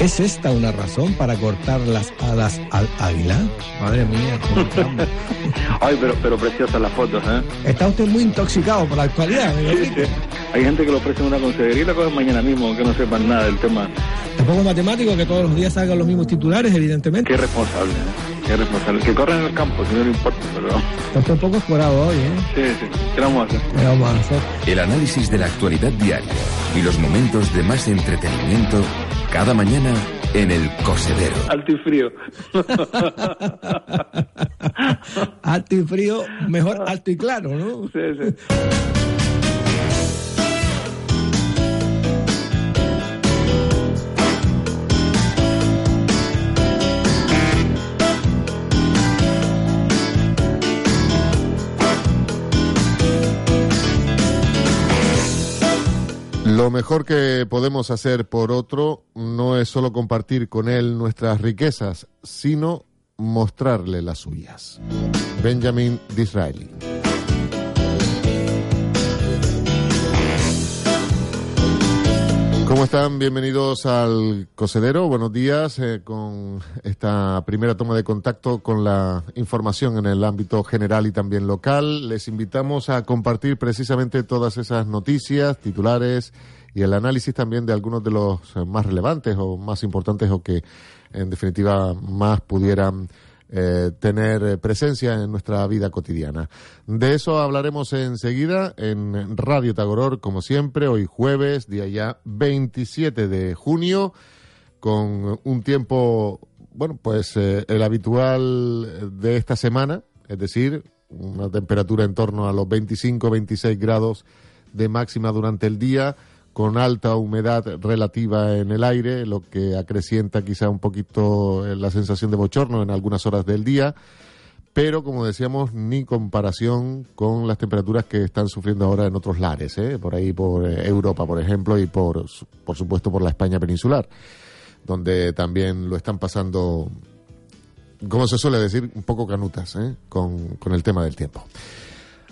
¿Es esta una razón para cortar las alas al águila? Madre mía, Ay, pero, pero preciosas las fotos, ¿eh? Está usted muy intoxicado por la actualidad, ¿me Sí, sí. Hay gente que lo ofrece en una consejería y la cogen mañana mismo, que no sepan nada del tema. Tampoco matemático que todos los días salgan los mismos titulares, evidentemente. Qué responsable, ¿eh? Qué responsable. Que corran en el campo, si no le importa, pero... Está un poco escorado hoy, ¿eh? Sí, sí. ¿Qué vamos a hacer? ¿Qué vamos a hacer? El análisis de la actualidad diaria y los momentos de más entretenimiento cada mañana en el Cosedero. Alto y frío. alto y frío, mejor alto y claro, ¿no? Sí, sí. Lo mejor que podemos hacer por otro no es solo compartir con él nuestras riquezas, sino mostrarle las suyas. Benjamin Disraeli. ¿Cómo están? Bienvenidos al Cosedero. Buenos días eh, con esta primera toma de contacto con la información en el ámbito general y también local. Les invitamos a compartir precisamente todas esas noticias, titulares y el análisis también de algunos de los más relevantes o más importantes o que en definitiva más pudieran eh, tener presencia en nuestra vida cotidiana. De eso hablaremos enseguida en Radio Tagoror, como siempre, hoy jueves, día ya 27 de junio, con un tiempo, bueno, pues eh, el habitual de esta semana, es decir, una temperatura en torno a los 25-26 grados de máxima durante el día con alta humedad relativa en el aire, lo que acrecienta quizá un poquito eh, la sensación de bochorno en algunas horas del día, pero como decíamos, ni comparación con las temperaturas que están sufriendo ahora en otros lares, ¿eh? por ahí por eh, Europa, por ejemplo, y por, por supuesto por la España peninsular, donde también lo están pasando, como se suele decir, un poco canutas ¿eh? con, con el tema del tiempo.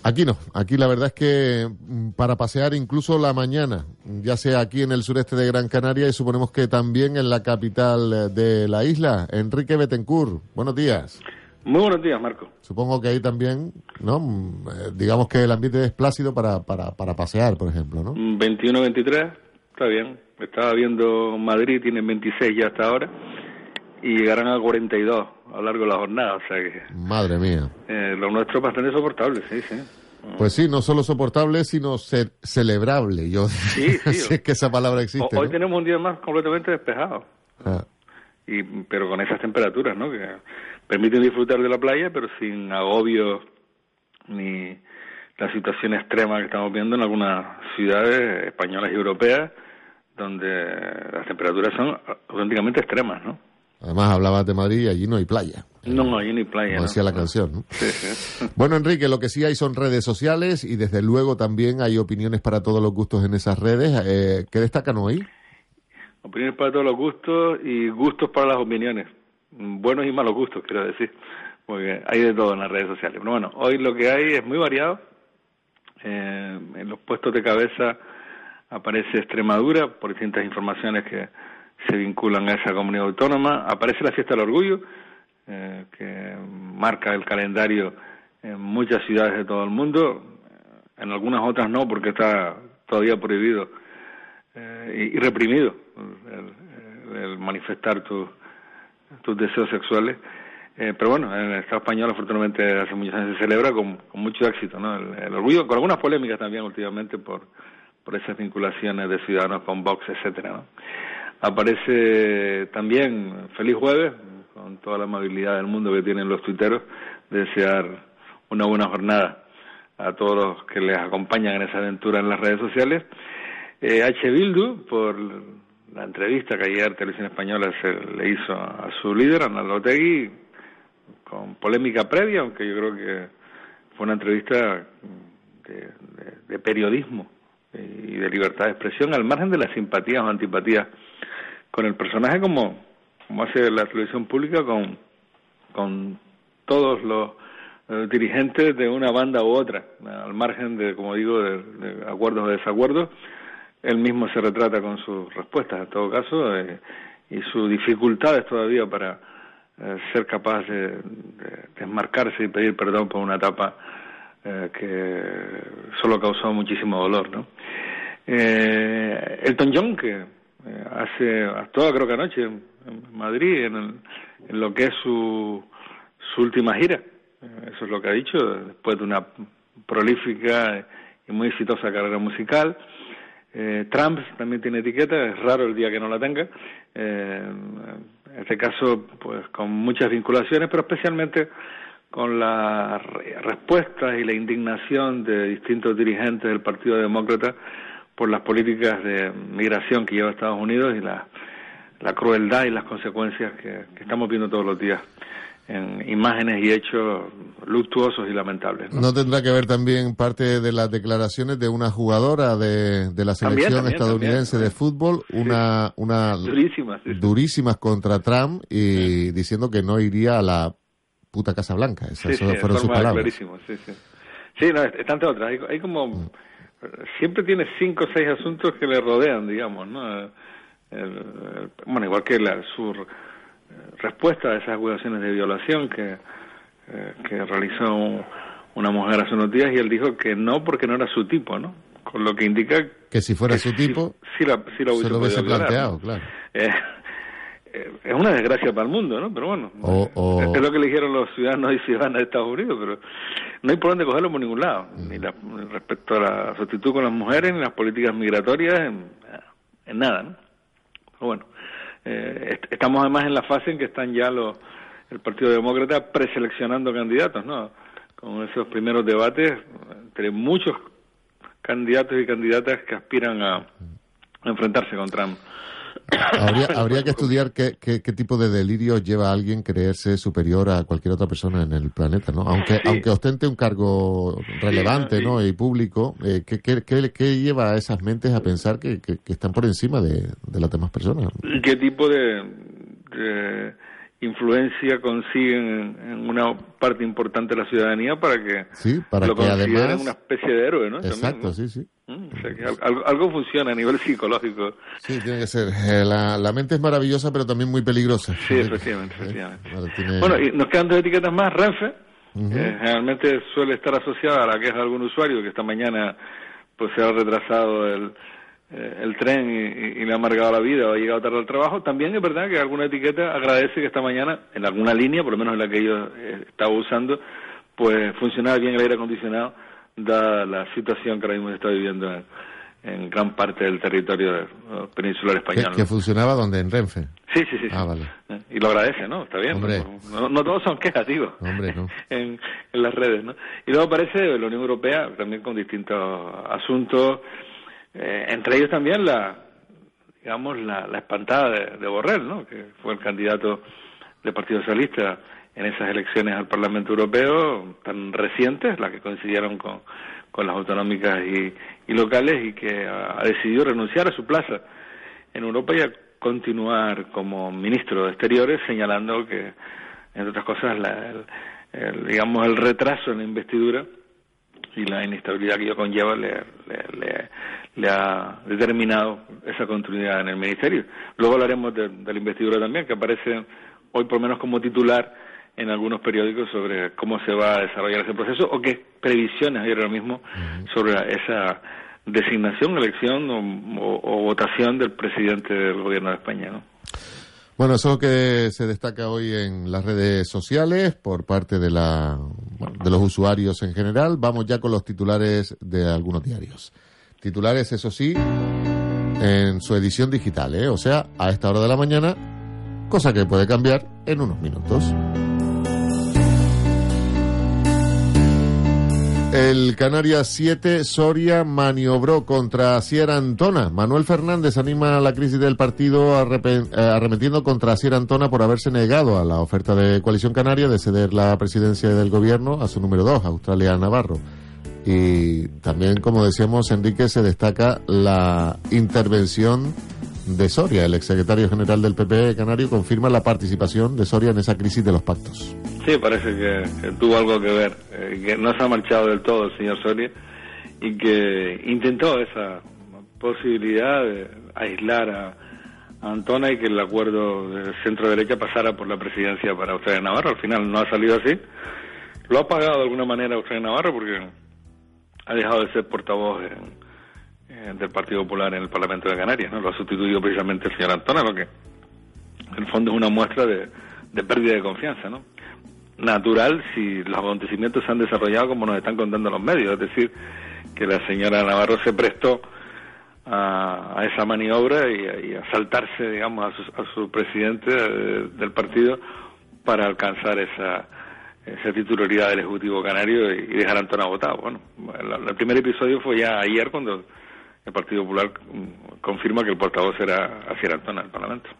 Aquí no, aquí la verdad es que mm, para pasear incluso la mañana, ya sea aquí en el sureste de Gran Canaria y suponemos que también en la capital eh, de la isla, Enrique Betancourt. Buenos días. Muy buenos días, Marco. Supongo que ahí también, ¿no? Mm, eh, Digamos que el ambiente es plácido para, para, para pasear, por ejemplo, ¿no? 21-23, está bien. Estaba viendo Madrid, tienen 26 ya hasta ahora, y llegarán a 42 a lo largo de la jornada, o sea que... Madre mía. Eh, lo nuestro es bastante soportable, sí, sí. Pues sí, no solo soportable, sino ce celebrable. Yo Sí, sí. si es que esa palabra existe. O- Hoy ¿no? tenemos un día más completamente despejado, Ah, y, pero con esas temperaturas, ¿no? Que permiten disfrutar de la playa, pero sin agobio ni la situación extrema que estamos viendo en algunas ciudades españolas y europeas, donde las temperaturas son auténticamente extremas, ¿no? Además hablabas de Madrid y allí no hay playa. No, hay ni playa. Como ¿no? decía la canción, ¿no? Sí, sí. Bueno, Enrique, lo que sí hay son redes sociales y desde luego también hay opiniones para todos los gustos en esas redes. Eh, ¿Qué destacan hoy? Opiniones para todos los gustos y gustos para las opiniones. Buenos y malos gustos, quiero decir. Porque hay de todo en las redes sociales. Pero bueno, hoy lo que hay es muy variado. Eh, en los puestos de cabeza aparece Extremadura, por distintas informaciones que se vinculan a esa comunidad autónoma. Aparece la fiesta del orgullo, eh, que marca el calendario en muchas ciudades de todo el mundo. En algunas otras no, porque está todavía prohibido eh, y, reprimido el, manifestar tus tus deseos sexuales. Eh, pero bueno, en el Estado español afortunadamente hace muchos años se celebra con, con mucho éxito, ¿no? El, el orgullo, con algunas polémicas también últimamente por, por esas vinculaciones de ciudadanos con Vox, etcétera, ¿no? Aparece también Feliz Jueves, con toda la amabilidad del mundo que tienen los tuiteros, desear una buena jornada a todos los que les acompañan en esa aventura en las redes sociales. Eh, H. Bildu, por la entrevista que ayer Televisión Española se le hizo a su líder, Ana Lotegui, con polémica previa, aunque yo creo que fue una entrevista de- de periodismo y de libertad de expresión, al margen de las simpatías o antipatías con el personaje, como, como hace la televisión pública con, con todos los eh, dirigentes de una banda u otra, al margen de, como digo, de, de acuerdos o desacuerdos, él mismo se retrata con sus respuestas, en todo caso, eh, y sus dificultades todavía para eh, ser capaz de, desmarcarse y pedir perdón por una etapa eh, que solo causó muchísimo dolor, ¿no? Eh, Elton John, que eh, hace, toda creo que anoche en, Madrid, en, en, lo que es su, su última gira, eso es lo que ha dicho, después de una prolífica y muy exitosa carrera musical, eh, Trump también tiene etiqueta, es raro el día que no la tenga. Eh, en este caso, pues con muchas vinculaciones, pero especialmente con las respuestas y la indignación de distintos dirigentes del Partido Demócrata por las políticas de migración que lleva Estados Unidos y la, la crueldad y las consecuencias que estamos viendo todos los días en imágenes y hechos luctuosos y lamentables. ¿no? tendrá que ver también parte de las declaraciones de una jugadora de, de la selección estadounidense de fútbol, una, una durísimas, durísimas contra Trump y diciendo que no iría a la puta Casa Blanca. Esas fueron sus palabras. Clarísimo, sí, sí. Sí, no, tantas otras. Hay, como mm. siempre tiene cinco o seis asuntos que le rodean, digamos, ¿no? bueno, igual que la sur respuesta a esas acusaciones de violación que, eh, que realizó una mujer hace unos días y él dijo que no porque no era su tipo, ¿no? Con lo que indica que si fuera su tipo, sí, la, se lo hubiese planteado, claro. Eh, es una desgracia para el mundo, ¿no? Pero bueno, es lo que le dijeron los ciudadanos y ciudadanas de Estados Unidos, pero no hay por dónde cogerlo por ningún lado, mm. ni, la, respecto a la sustitución con las mujeres, ni las políticas migratorias, en, en nada, ¿no? Pero bueno, eh, estamos además en la fase en que están ya los el Partido Demócrata preseleccionando candidatos, ¿no? Con esos primeros debates entre muchos candidatos y candidatas que aspiran a enfrentarse con Trump. Habría, habría que estudiar qué, qué, tipo de delirio lleva a alguien creerse superior a cualquier otra persona en el planeta, ¿no? Aunque, aunque ostente un cargo relevante, ¿no? Y público, eh, ¿qué, qué, qué, lleva a esas mentes a pensar que, que, están por encima de, de las demás personas? ¿Qué tipo de influencia consiguen en una parte importante de la ciudadanía para que sí, para lo que además... una especie de héroe, ¿no? Exacto, sí, sí. Mm, o sea, que algo, funciona a nivel psicológico. Sí, tiene que ser. Eh, la, la, mente es maravillosa, pero también muy peligrosa. Sí, efectivamente, efectivamente. Bueno, y nos quedan dos etiquetas más. Renfe, generalmente suele estar asociada a la queja de algún usuario que esta mañana pues se ha retrasado el eh, el tren y, le ha amargado la vida o ha llegado tarde al trabajo, también es verdad que alguna etiqueta agradece que esta mañana, en alguna línea, por lo menos en la que yo eh, estaba usando, pues funcionaba bien el aire acondicionado, dada la situación que ahora mismo se está viviendo en, gran parte del territorio eh, peninsular español. ¿Que, funcionaba donde? ¿En Renfe? Sí, sí, sí. Ah, vale. Y lo agradece, ¿no? Está bien. No, todos son quejativos Hombre, no. en, en las redes, ¿no? Y luego aparece la Unión Europea también con distintos asuntos eh, entre ellos también la, digamos, la, la espantada de, Borrell, ¿no? que fue el candidato del Partido Socialista en esas elecciones al Parlamento Europeo tan recientes, las que coincidieron con, con las autonómicas y, y locales, y que ha, decidido renunciar a su plaza en Europa y a continuar como ministro de Exteriores, señalando que, entre otras cosas, la, el, digamos, el retraso en la investidura y la inestabilidad que ello conlleva le, le, le, ha determinado esa continuidad en el ministerio. Luego hablaremos de, la investidura también, que aparece hoy por lo menos como titular en algunos periódicos sobre cómo se va a desarrollar ese proceso o qué previsiones hay ahora mismo sobre esa designación, elección o, o, votación del presidente del gobierno de España. ¿no? Bueno, eso es lo que se destaca hoy en las redes sociales por parte de, la, de los usuarios en general. Vamos ya con los titulares de algunos diarios. Titulares, eso sí, en su edición digital, ¿eh? o sea, a esta hora de la mañana, cosa que puede cambiar en unos minutos. El Canarias 7, Soria maniobró contra Sierra Antona. Manuel Fernández anima a la crisis del partido eh, arremetiendo contra Sierra Antona por haberse negado a la oferta de Coalición Canaria de ceder la presidencia del gobierno a su número 2, Australia Navarro. Y también, como decíamos, Enrique, se destaca la intervención de Soria. El exsecretario general del PP Canario confirma la participación de Soria en esa crisis de los pactos. Sí, parece que, tuvo algo que ver, eh, que no se ha marchado del todo el señor Soria y que intentó esa posibilidad de aislar a, Antona y que el acuerdo de centro-derecha pasara por la presidencia para Australia Navarra. Al final no ha salido así. Lo ha pagado de alguna manera Australia Navarra porque ha dejado de ser portavoz del Partido Popular en el Parlamento de Canarias. ¿no? Lo ha sustituido precisamente el señor Antona, lo que en el fondo es una muestra de, pérdida de confianza. ¿no? Natural si los acontecimientos se han desarrollado como nos están contando los medios, es decir, que la señora Navarro se prestó a, esa maniobra y a, saltarse, digamos, a su, presidente eh, del partido para alcanzar esa, esa titularidad del Ejecutivo Canario y, dejar a Antona votado. Bueno, el, primer episodio fue ya ayer cuando el Partido Popular confirma que el portavoz era Asier Antona el Parlamento.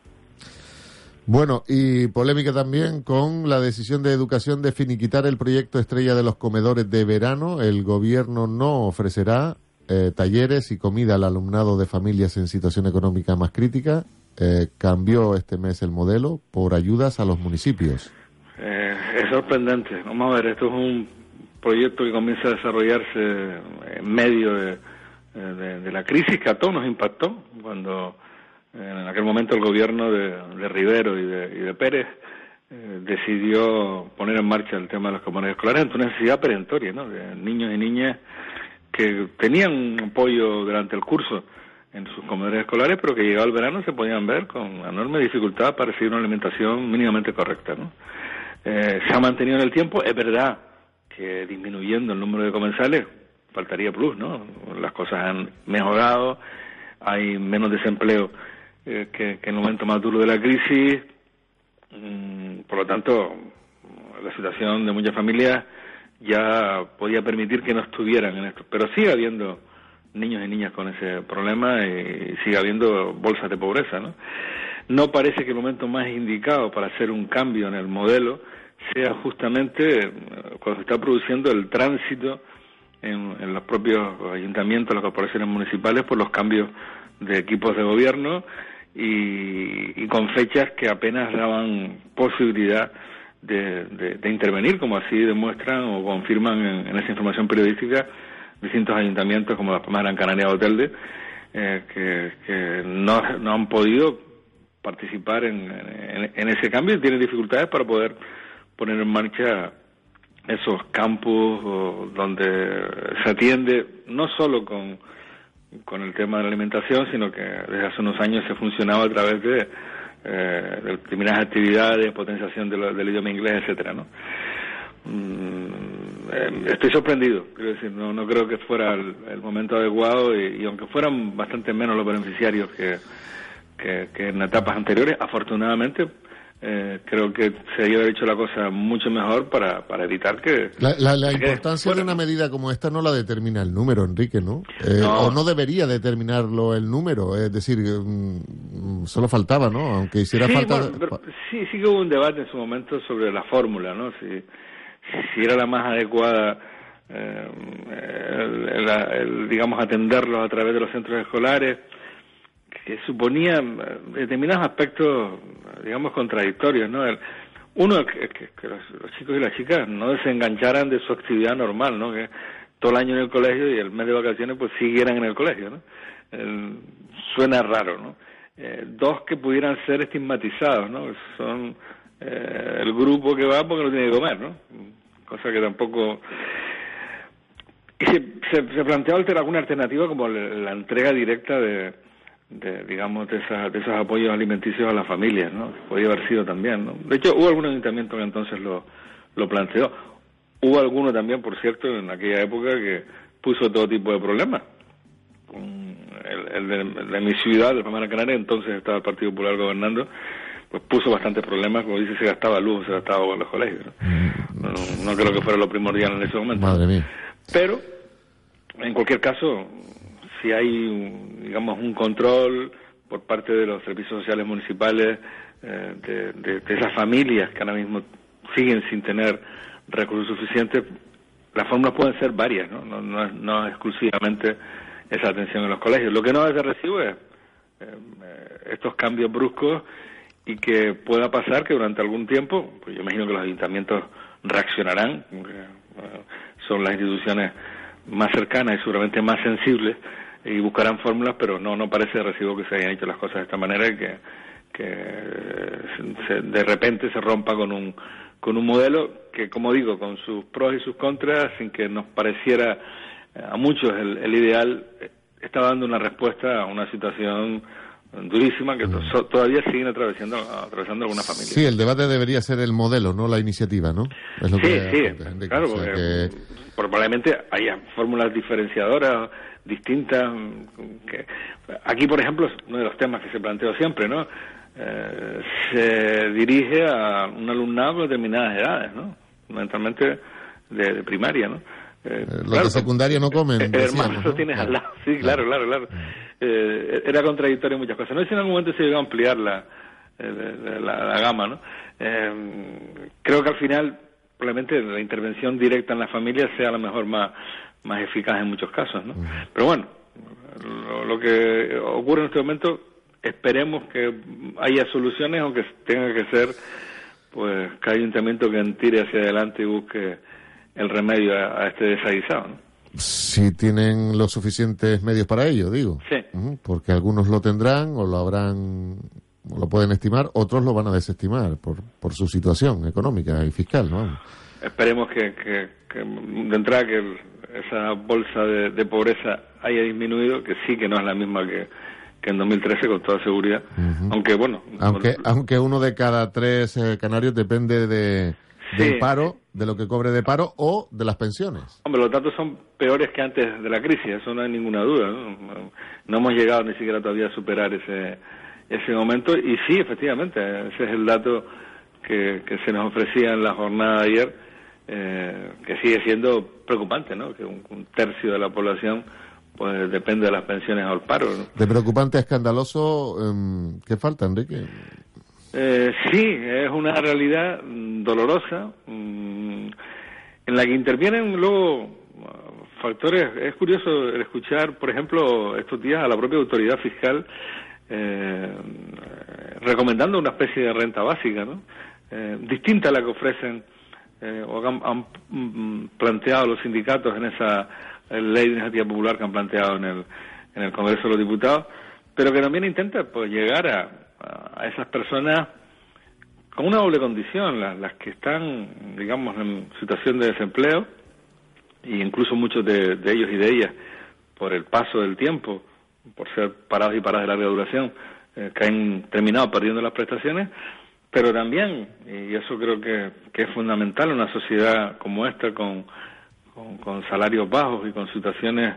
Bueno, y polémica también con la decisión de educación de finiquitar el proyecto estrella de los comedores de verano. El gobierno no ofrecerá eh, talleres y comida al alumnado de familias en situación económica más crítica. Eh, cambió este mes el modelo por ayudas a los municipios. Eh, es sorprendente. Vamos a ver, esto es un proyecto que comienza a desarrollarse en medio de, la crisis que a todos nos impactó cuando en aquel momento el gobierno de, Rivero y de, Pérez decidió poner en marcha el tema de los comedores escolares ante una necesidad perentoria, ¿no? De niños y niñas que tenían apoyo durante el curso en sus comedores escolares, pero que llegado el verano se podían ver con enorme dificultad para recibir una alimentación mínimamente correcta. ¿no? Eh, se ha mantenido en el tiempo, es verdad que disminuyendo el número de comensales faltaría plus, ¿no? Las cosas han mejorado, hay menos desempleo eh, que, en el momento más duro de la crisis, mm, por lo tanto, la situación de muchas familias ya podía permitir que no estuvieran en esto. Pero sigue habiendo niños y niñas con ese problema y sigue habiendo bolsas de pobreza, ¿no? No parece que el momento más indicado para hacer un cambio en el modelo sea justamente eh, cuando se está produciendo el tránsito en, los propios ayuntamientos, las corporaciones municipales por los cambios de equipos de gobierno y, y con fechas que apenas daban posibilidad de, intervenir, como así demuestran o confirman en, esa información periodística distintos ayuntamientos como la Palma Gran Canaria o Telde, eh, que, no, no, han podido participar en, en, ese cambio y tienen dificultades para poder poner en marcha esos campos donde se atiende no solo con, con el tema de la alimentación, sino que desde hace unos años se funcionaba a través de eh, determinadas actividades, potenciación del idioma inglés, etcétera, ¿no? Mm, eh, estoy sorprendido, quiero decir, no, no creo que fuera el, momento adecuado y, aunque fueran bastante menos los beneficiarios que, que en etapas anteriores, afortunadamente eh, creo que se haber hecho la cosa mucho mejor para, para evitar que... La, importancia de una medida como esta no la determina el número, Enrique, ¿no? Eh, o no debería determinarlo el número, es decir, mm, solo faltaba, ¿no? Aunque hiciera falta... sí, sí que hubo un debate en su momento sobre la fórmula, ¿no? Si, si era la más adecuada, eh, digamos, atenderlos a través de los centros escolares que suponía determinados aspectos, digamos, contradictorios, ¿no? uno, que, los, chicos y las chicas no desengancharan de su actividad normal, ¿no? Que todo el año en el colegio y el mes de vacaciones pues siguieran en el colegio, ¿no? suena raro, ¿no? Eh, dos, que pudieran ser estigmatizados, ¿no? Son eh, el grupo que va porque no tiene que comer, ¿no? Cosa que tampoco... Y se, se, se alguna alternativa como la entrega directa de, de, digamos, de, de esos apoyos alimenticios a las familias, ¿no? Podría haber sido también, ¿no? De hecho, hubo algún ayuntamiento que entonces lo, lo planteó. Hubo alguno también, por cierto, en aquella época que puso todo tipo de problemas. El, de, mi ciudad, de Palmera Canaria, entonces estaba el Partido Popular gobernando, pues puso bastantes problemas, como dice, se gastaba luz, se gastaba con los colegios. ¿no? No, creo que fuera lo primordial en ese momento. Madre mía. Pero, en cualquier caso, si hay, digamos, un control por parte de los servicios sociales municipales eh, de, esas familias que ahora mismo siguen sin tener recursos suficientes, las fórmulas pueden ser varias, ¿no? No, no, no exclusivamente esa atención en los colegios. Lo que no es de recibo es eh, estos cambios bruscos y que pueda pasar que durante algún tiempo, pues yo imagino que los ayuntamientos reaccionarán, son las instituciones más cercanas y seguramente más sensibles y buscarán fórmulas, pero no no parece de recibo que se hayan hecho las cosas de esta manera y que, que de repente se rompa con un con un modelo que, como digo, con sus pros y sus contras, sin que nos pareciera eh, a muchos el, el ideal, eh, está dando una respuesta a una situación durísima que todavía siguen atravesando, atravesando algunas familias. Sí, el debate debería ser el modelo, no la iniciativa, ¿no? sí, sí, claro, porque probablemente haya fórmulas diferenciadoras distintas. Que, aquí, por ejemplo, uno de los temas que se planteó siempre, ¿no? Eh, se dirige a un alumnado de determinadas edades, ¿no? Fundamentalmente de primaria, ¿no? Eh, Los de secundaria no comen. Hermano, eso tienes al lado. Sí, claro, claro, claro. Eh, era contradictorio en muchas cosas. No sé si en algún momento se llegó a ampliar la, eh, la, gama, ¿no? creo que al final, probablemente la intervención directa en la familia sea a lo mejor más, más eficaz en muchos casos, ¿no? Pero bueno, lo, que ocurre en este momento, esperemos que haya soluciones, aunque tenga que ser, pues, cada ayuntamiento que tire hacia adelante y busque el remedio a, este desaguisado. Si tienen los suficientes medios para ello, digo. Sí. porque algunos lo tendrán o lo habrán, lo pueden estimar, otros lo van a desestimar por, por su situación económica y fiscal, ¿no? Esperemos que, que, de entrada que esa bolsa de, pobreza haya disminuido, que sí que no es la misma que, que en 2013 con toda seguridad. Aunque bueno. Aunque, aunque uno de cada tres eh, canarios depende de del paro, de lo que cobre de paro o de las pensiones. Hombre, los datos son peores que antes de la crisis, eso no hay ninguna duda. No, hemos llegado ni siquiera todavía a superar ese, ese momento y sí, efectivamente, ese es el dato que, que se nos ofrecía en la jornada de ayer, eh, que sigue siendo preocupante, ¿no? Que un, tercio de la población pues depende de las pensiones al paro. De preocupante a escandaloso, eh, ¿qué falta, Enrique? Eh, sí, es una realidad mm, dolorosa mm, en la que intervienen luego uh, factores. Es curioso escuchar, por ejemplo, estos días a la propia autoridad fiscal eh, recomendando una especie de renta básica, ¿no? Eh, distinta a la que ofrecen eh, o han, mm, planteado los sindicatos en esa ley de iniciativa popular que han planteado en el, en el Congreso de los Diputados, pero que también intenta pues llegar a a esas personas con una doble condición, las, que están, digamos, en situación de desempleo, e incluso muchos de, ellos y de ellas, por el paso del tiempo, por ser parados y paradas de larga duración, eh, que han terminado perdiendo las prestaciones, pero también, y eso creo que, es fundamental en una sociedad como esta, con, con, salarios bajos y con situaciones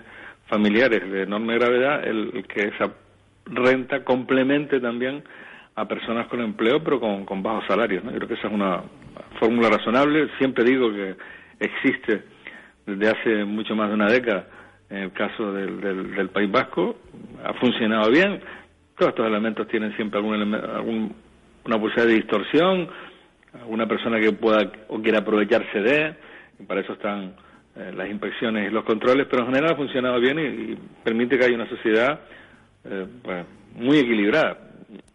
familiares de enorme gravedad, el que esa renta complemente también a personas con empleo, pero con, con bajos salarios. ¿no? Creo que esa es una fórmula razonable. Siempre digo que existe desde hace mucho más de una década en el caso del, del, País Vasco. Ha funcionado bien. Todos estos elementos tienen siempre algún, algún una posibilidad de distorsión, alguna persona que pueda o quiera aprovecharse de, y para eso están eh, las inspecciones y los controles, pero en general ha funcionado bien y permite que haya una sociedad eh, pues, muy equilibrada.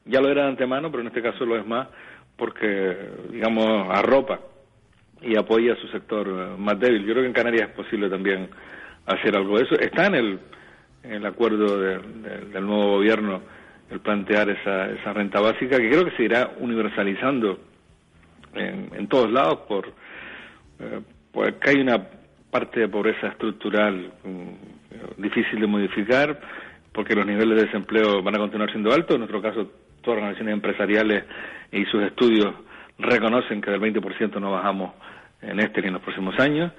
Ya lo era de antemano, pero en este caso lo es más porque, digamos, arropa y apoya a su sector eh, más débil. Yo creo que en Canarias es posible también hacer algo de eso. Está en el, el acuerdo del nuevo gobierno el plantear esa, esa renta básica, que creo que se irá universalizando en, en todos lados por eh, hay una parte de pobreza estructural mm, difícil de modificar porque los niveles de desempleo van a continuar siendo altos. En nuestro caso, todas las organizaciones empresariales y sus estudios reconocen que del 20% no bajamos en este ni en los próximos años.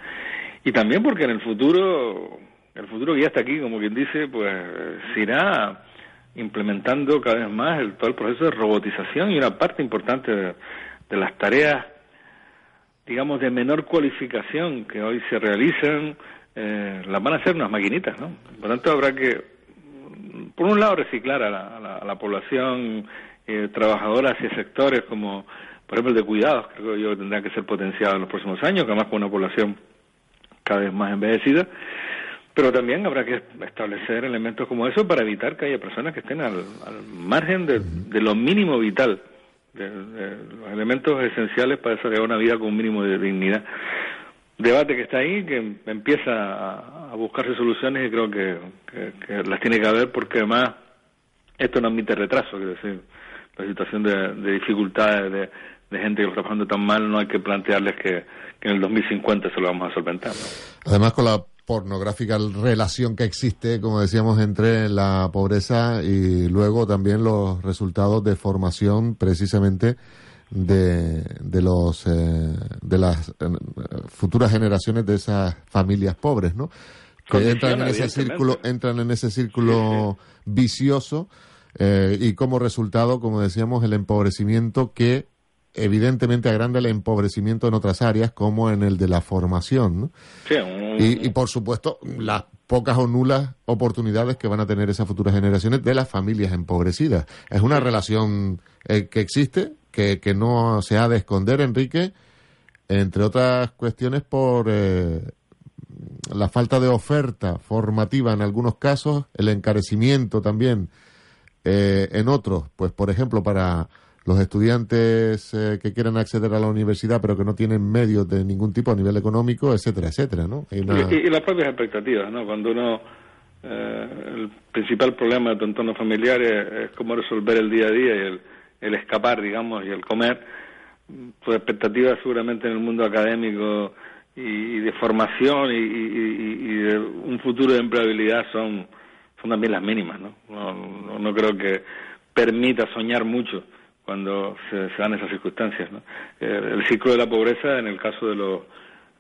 Y también porque en el futuro, el futuro que ya está aquí, como quien dice, pues se irá implementando cada vez más el, todo el proceso de robotización y una parte importante de, las tareas, digamos, de menor cualificación que hoy se realizan, eh, las van a hacer unas maquinitas, ¿no? Por lo tanto, habrá que por un lado, reciclar a la, población eh, trabajadora hacia sectores como, por ejemplo, el de cuidados, creo yo que tendrá que ser potenciado en los próximos años, que además con una población cada vez más envejecida. Pero también habrá que establecer elementos como eso para evitar que haya personas que estén al, margen de, lo mínimo vital, de, los elementos esenciales para desarrollar una vida con un mínimo de dignidad. Debate que está ahí, que empieza a, buscarse soluciones y creo que, que, las tiene que haber porque además esto no admite retraso, quiero decir, la situación de, de dificultades, de, de gente que está pasando tan mal, no hay que plantearles que, en el 2050 se lo vamos a solventar. Además, con la pornográfica relación que existe, como decíamos, entre la pobreza y luego también los resultados de formación precisamente de, de los eh, de las eh, futuras generaciones de esas familias pobres, ¿no? Que entran en ese círculo, entran en ese círculo vicioso eh, y como resultado, como decíamos, el empobrecimiento que evidentemente agranda el empobrecimiento en otras áreas como en el de la formación. y, por supuesto, las pocas o nulas oportunidades que van a tener esas futuras generaciones de las familias empobrecidas. Es una relación eh, que existe, que, que, no se ha de esconder, Enrique, entre otras cuestiones por eh, la falta de oferta formativa en algunos casos, el encarecimiento también eh, en otros, pues por ejemplo para los estudiantes eh, que quieran acceder a la universidad pero que no tienen medios de ningún tipo a nivel económico, etcétera, etcétera, ¿no? Y, las propias expectativas, ¿no? Cuando uno eh, el principal problema de tu entorno familiar es, cómo resolver el día a día y el, el escapar, digamos, y el comer. Tus expectativas seguramente en el mundo académico y, de formación y, y, de un futuro de empleabilidad son, son también las mínimas, ¿no? No, no creo que permita soñar mucho cuando se, dan esas circunstancias. ¿no? El, ciclo de la pobreza, en el caso de, lo,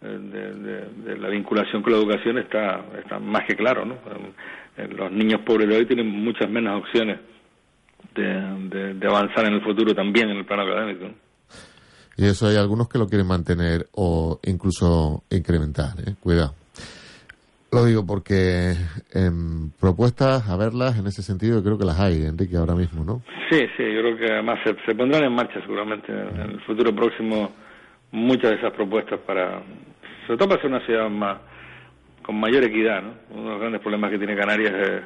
eh, de, la vinculación con la educación, está, está más que claro. ¿no? Los niños pobres de hoy tienen muchas menos opciones de, de, avanzar en el futuro también en el plano académico. Y eso hay algunos que lo quieren mantener o incluso incrementar. ¿eh? Cuidado. Lo digo porque en propuestas, a verlas, en ese sentido, creo que las hay, Enrique, ahora mismo, ¿no? Sí, sí, yo creo que además se, pondrán en marcha seguramente en el futuro próximo muchas de esas propuestas para, sobre todo para ser una ciudad más con mayor equidad, ¿no? Uno de los grandes problemas que tiene Canarias es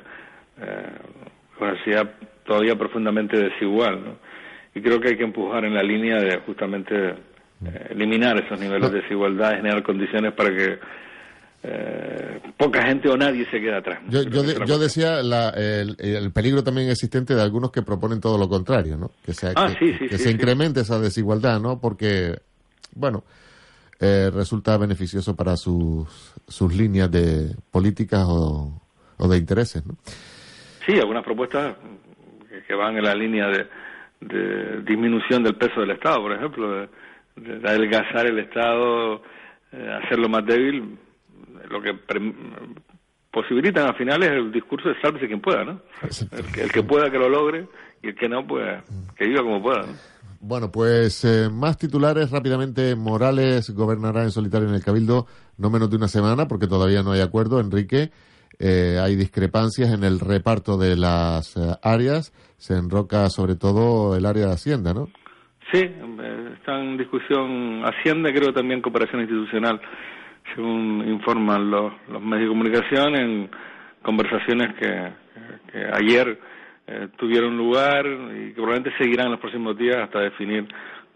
eh, una ciudad todavía profundamente desigual, ¿no? Y creo que hay que empujar en la línea de justamente eh, eliminar esos niveles de desigualdad, generar condiciones para que eh, poca gente o nadie se queda atrás. Yo, yo, decía el, peligro también existente de algunos que proponen todo lo contrario, ¿no? Que, sea, ah, que, se incremente esa desigualdad, ¿no? Porque, bueno, eh, resulta beneficioso para sus, sus líneas de políticas o, de intereses, ¿no? Sí, algunas propuestas que van en la línea de, disminución del peso del Estado, por ejemplo, de, adelgazar el Estado, eh, hacerlo más débil, lo que posibilitan al final es el discurso de sálvese quien pueda, ¿no? El que, pueda que lo logre y el que no, pues que viva como pueda. Bueno, pues eh, más titulares rápidamente. Morales gobernará en solitario en el Cabildo no menos de una semana porque todavía no hay acuerdo, Enrique. Eh, hay discrepancias en el reparto de las eh, áreas. Se enroca sobre todo el área de Hacienda, ¿no? Sí, está en discusión Hacienda, creo también cooperación institucional según informan los, los medios de comunicación, en conversaciones que, ayer eh, tuvieron lugar y que probablemente seguirán en los próximos días hasta definir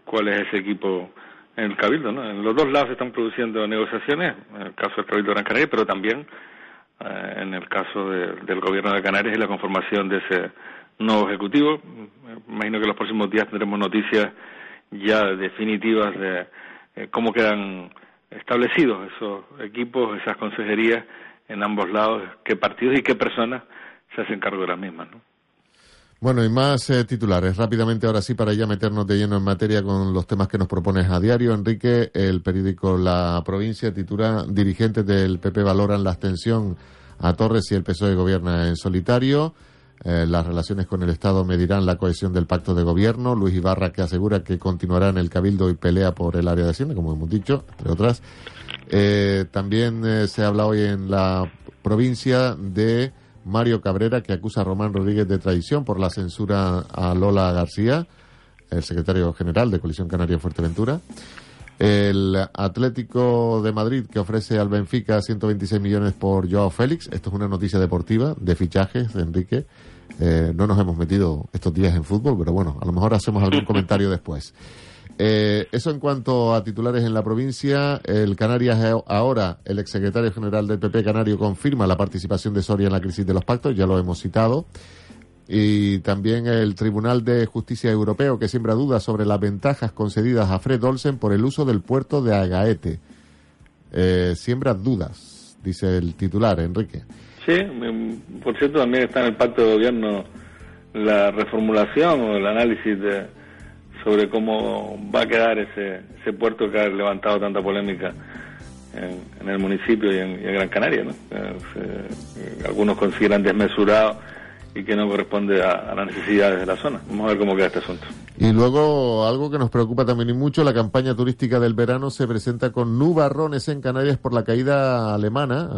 cuál es ese equipo en el Cabildo. ¿no? En los dos lados se están produciendo negociaciones, en el caso del Cabildo de Gran Canaria, pero también eh, en el caso del Gobierno de Canarias y la conformación de ese nuevo Ejecutivo. Imagino que en los próximos días tendremos noticias ya definitivas de eh, cómo quedan establecidos esos equipos, esas consejerías en ambos lados, qué partidos y qué personas se hacen cargo de las mismas. ¿no? Bueno, y más eh, titulares. Rápidamente, ahora sí, para ya meternos de lleno en materia con los temas que nos propones a diario. Enrique, el periódico La Provincia titula Dirigentes del PP valoran la abstención a Torres y el PSOE gobierna en solitario. Eh, las relaciones con el Estado medirán la cohesión del pacto de gobierno. Luis Ibarra que asegura que continuará en el Cabildo y pelea por el área de Hacienda, como hemos dicho, entre otras. Eh, también eh, se habla hoy en la provincia de Mario Cabrera que acusa a Román Rodríguez de traición por la censura a Lola García, el secretario general de Colisión Canaria Fuerteventura. El Atlético de Madrid que ofrece al Benfica 126 millones por Joao Félix. Esto es una noticia deportiva de fichajes, Enrique. Eh, no nos hemos metido estos días en fútbol, pero bueno, a lo mejor hacemos algún comentario después. Eh, eso en cuanto a titulares en la provincia, el Canarias ahora, el exsecretario general del PP Canario confirma la participación de Soria en la crisis de los pactos, ya lo hemos citado. Y también el Tribunal de Justicia Europeo que siembra dudas sobre las ventajas concedidas a Fred Olsen por el uso del puerto de Agaete. Eh, siembra dudas, dice el titular, Enrique. Sí, mm, por cierto, también está en el pacto de gobierno la reformulación o el análisis de sobre cómo va a quedar ese, ese puerto que ha levantado tanta polémica en, el municipio y en, Gran Canaria. ¿no? Eh, eh, algunos consideran desmesurado y que no corresponde a, las necesidades de la zona. Vamos a ver cómo queda este asunto. Y luego, algo que nos preocupa también y mucho, la campaña turística del verano se presenta con nubarrones en Canarias por la caída alemana,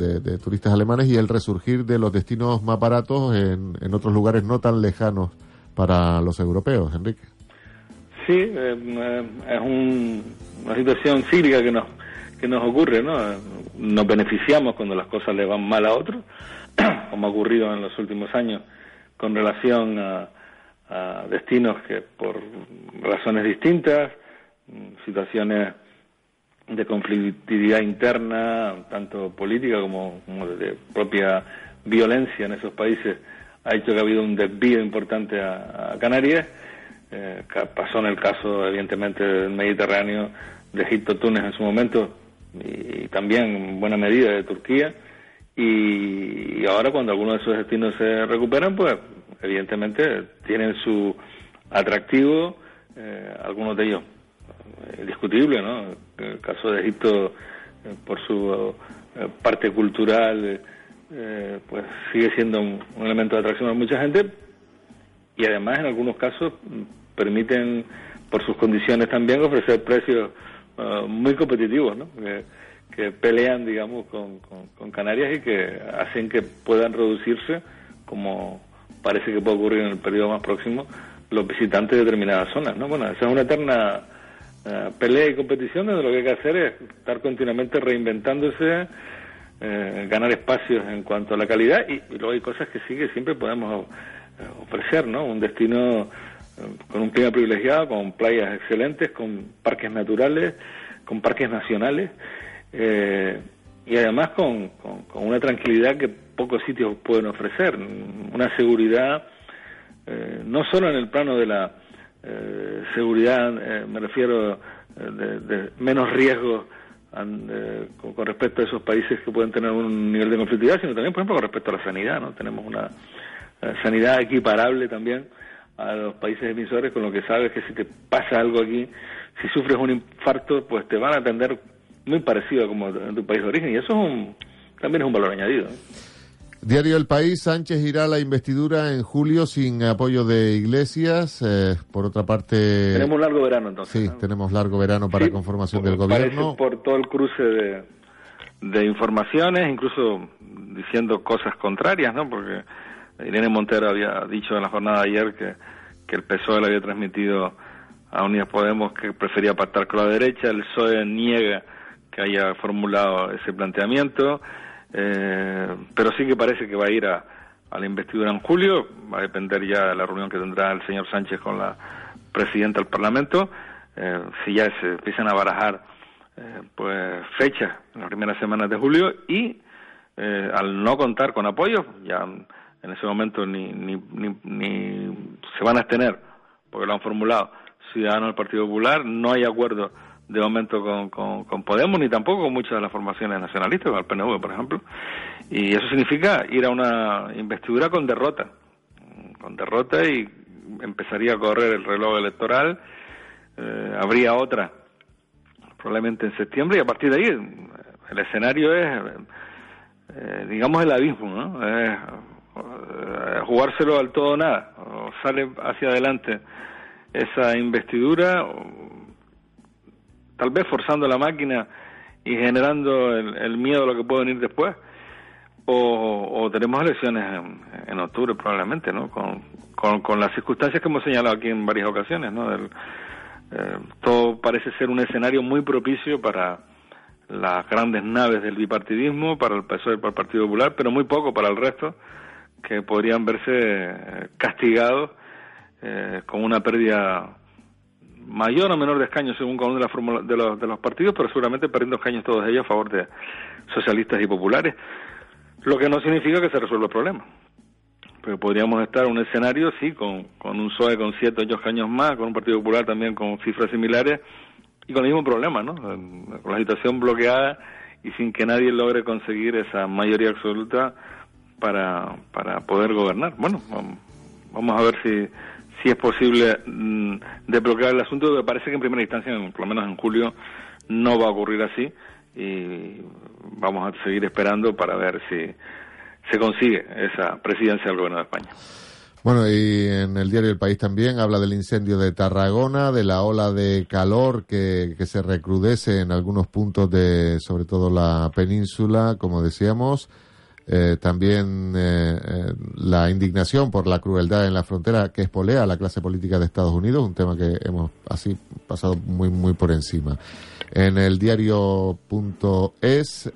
eh, de, turistas alemanes, y el resurgir de los destinos más baratos en, en otros lugares no tan lejanos para los europeos, Enrique. Sí, eh, es una situación cíclica que nos, que nos ocurre, ¿no? Nos beneficiamos cuando las cosas le van mal a otros como ha ocurrido en los últimos años con relación a, destinos que por razones distintas, mm, situaciones de conflictividad interna, tanto política como, de propia violencia en esos países, ha hecho que ha habido un desvío importante a, Canarias. Eh, pasó en el caso, evidentemente, del Mediterráneo, de Egipto, Túnez en su momento, y también en buena medida de Turquía y, ahora cuando algunos de esos destinos se recuperan, pues evidentemente tienen su atractivo, eh, algunos de ellos eh, discutible, ¿no? El caso de Egipto, eh, por su parte cultural, pues sigue siendo un, elemento de atracción a mucha gente y además en algunos casos permiten, por sus condiciones también, ofrecer precios muy competitivos, ¿no? Que pelean, digamos, con, con, Canarias y que hacen que puedan reducirse, como parece que puede ocurrir en el periodo más próximo, los visitantes de determinadas zonas. ¿no? Bueno, esa es una eterna eh, pelea y competición donde lo que hay que hacer es estar continuamente reinventándose, eh, ganar espacios en cuanto a la calidad y, luego hay cosas que sí que siempre podemos eh, ofrecer, ¿no? Un destino con un clima privilegiado, con playas excelentes, con parques naturales, con parques nacionales eh, y además con, con, una tranquilidad que pocos sitios pueden ofrecer, una seguridad eh, no solo en el plano de la eh, seguridad, me refiero de, menos riesgo con, respecto a esos países que pueden tener un nivel de conflictividad, sino también, por ejemplo, con respecto a la sanidad, ¿no? Tenemos una sanidad equiparable también a los países emisores, con lo que sabes que si te pasa algo aquí, si sufres un infarto, pues te van a atender muy parecido como en tu país de origen y eso también es un valor añadido. Diario El País, Sánchez irá a la investidura en julio sin apoyo de Iglesias. Eh, por otra parte... Tenemos un largo verano entonces. Sí, tenemos largo verano para conformación del gobierno. Por todo el cruce de, de informaciones, incluso diciendo cosas contrarias, ¿no? Porque Irene Montero había dicho en la jornada de ayer que, que el PSOE le había transmitido a Unidas Podemos que prefería pactar con la derecha, el PSOE niega que haya formulado ese planteamiento, eh, pero sí que parece que va a ir a, la investidura en julio, va a depender ya de la reunión que tendrá el señor Sánchez con la presidenta del Parlamento, eh, si ya se empiezan a barajar eh, pues fechas en las primeras semanas de julio y al no contar con apoyo, ya en ese momento ni, ni, ni, ni se van a abstener, porque lo han formulado Ciudadanos del Partido Popular, no hay acuerdo de momento con, con, Podemos, ni tampoco con muchas de las formaciones nacionalistas, con el PNV, por ejemplo. Y eso significa ir a una investidura con derrota, con derrota y empezaría a correr el reloj electoral, eh, habría otra probablemente en septiembre y a partir de ahí el escenario es, eh, digamos, el abismo, ¿no? Es eh, jugárselo al todo nada, o sale hacia adelante esa investidura tal vez forzando la máquina y generando el, miedo a lo que puede venir después. O, tenemos elecciones en, octubre probablemente, ¿no? Con, con, las circunstancias que hemos señalado aquí en varias ocasiones, ¿no? Eh, todo parece ser un escenario muy propicio para las grandes naves del bipartidismo, para el PSOE y para el Partido Popular, pero muy poco para el resto, que podrían verse eh, castigados eh, con una pérdida mayor o menor de escaños según cada uno de, las de, los, de los partidos, pero seguramente perdiendo escaños todos ellos a favor de socialistas y populares, lo que no significa que se resuelva el problema. Pero podríamos estar en un escenario, sí, con, con un PSOE con siete o ocho escaños más, con un Partido Popular también con cifras similares y con el mismo problema, ¿no? Con la situación bloqueada y sin que nadie logre conseguir esa mayoría absoluta para, para poder gobernar. Bueno, vamos a ver si, si es posible mm, desbloquear el asunto, me parece que en primera instancia, por lo menos en julio, no va a ocurrir así y vamos a seguir esperando para ver si se consigue esa presidencia del gobierno de España. Bueno, y en el diario El País también habla del incendio de Tarragona, de la ola de calor que, que se recrudece en algunos puntos de, sobre todo la península, como decíamos. Eh, también eh, eh, la indignación por la crueldad en la frontera que espolea a la clase política de Estados Unidos, un tema que hemos así pasado muy muy por encima. En el diario.es,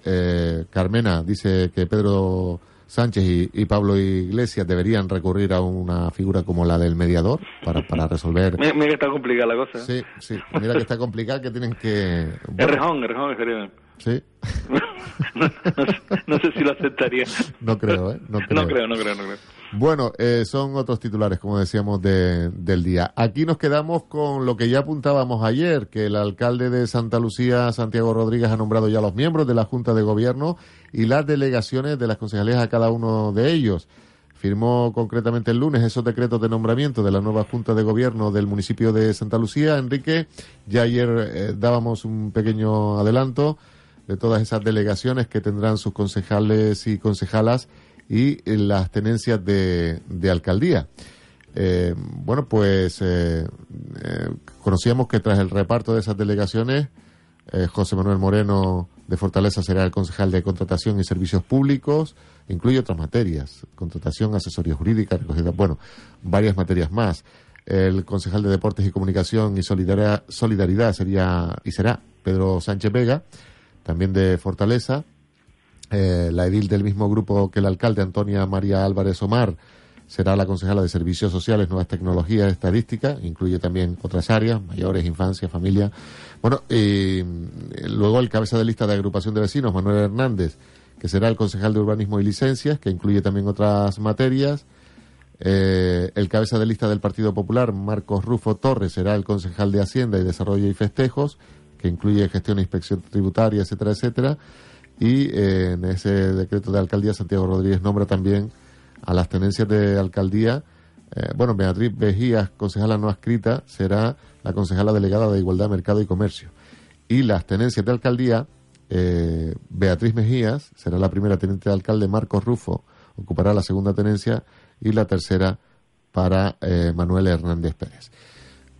eh, Carmena dice que Pedro Sánchez y, Pablo Iglesias deberían recurrir a una figura como la del mediador para, para resolver. Mira, que está complicada la cosa. Sí, sí, mira que está complicada, que tienen que. Bueno, Errejón, Errejón, Sí. no, sé si lo aceptaría. No creo, ¿eh? No creo, no creo, no creo. Bueno, eh, son otros titulares, como decíamos, de, del día. Aquí nos quedamos con lo que ya apuntábamos ayer, que el alcalde de Santa Lucía, Santiago Rodríguez, ha nombrado ya los miembros de la Junta de Gobierno y las delegaciones de las concejalías a cada uno de ellos. Firmó concretamente el lunes esos decretos de nombramiento de la nueva Junta de Gobierno del municipio de Santa Lucía. Enrique, ya ayer eh, dábamos un pequeño adelanto de todas esas delegaciones que tendrán sus concejales y concejalas y eh, las tenencias de, de alcaldía. Eh, bueno, pues eh, conocíamos que tras el reparto de esas delegaciones, José Manuel Moreno de Fortaleza será el concejal de Contratación y Servicios Públicos, incluye otras materias, contratación, asesoría jurídica, recogida, bueno, varias materias más. El concejal de Deportes y Comunicación y Solidaridad, Solidaridad sería y será Pedro Sánchez Vega también de Fortaleza. Eh, la edil del mismo grupo que el alcalde, Antonia María Álvarez Omar, será la concejala de Servicios Sociales, Nuevas Tecnologías, Estadística, incluye también otras áreas, mayores, infancia, familia. Bueno, y luego el cabeza de lista de agrupación de vecinos, Manuel Hernández, que será el concejal de Urbanismo y Licencias, que incluye también otras materias. Eh, el cabeza de lista del Partido Popular, Marcos Rufo Torres, será el concejal de Hacienda y Desarrollo y Festejos que incluye gestión e inspección tributaria, etcétera, etcétera. Y eh, en ese decreto de alcaldía, Santiago Rodríguez nombra también a las tenencias de alcaldía. Eh, bueno, Beatriz Vejías, concejala no adscrita, será la concejala delegada de Igualdad, Mercado y Comercio. Y las tenencias de alcaldía, eh, Beatriz Mejías será la primera teniente de alcalde, Marcos Rufo ocupará la segunda tenencia y la tercera para Manuel Hernández Pérez.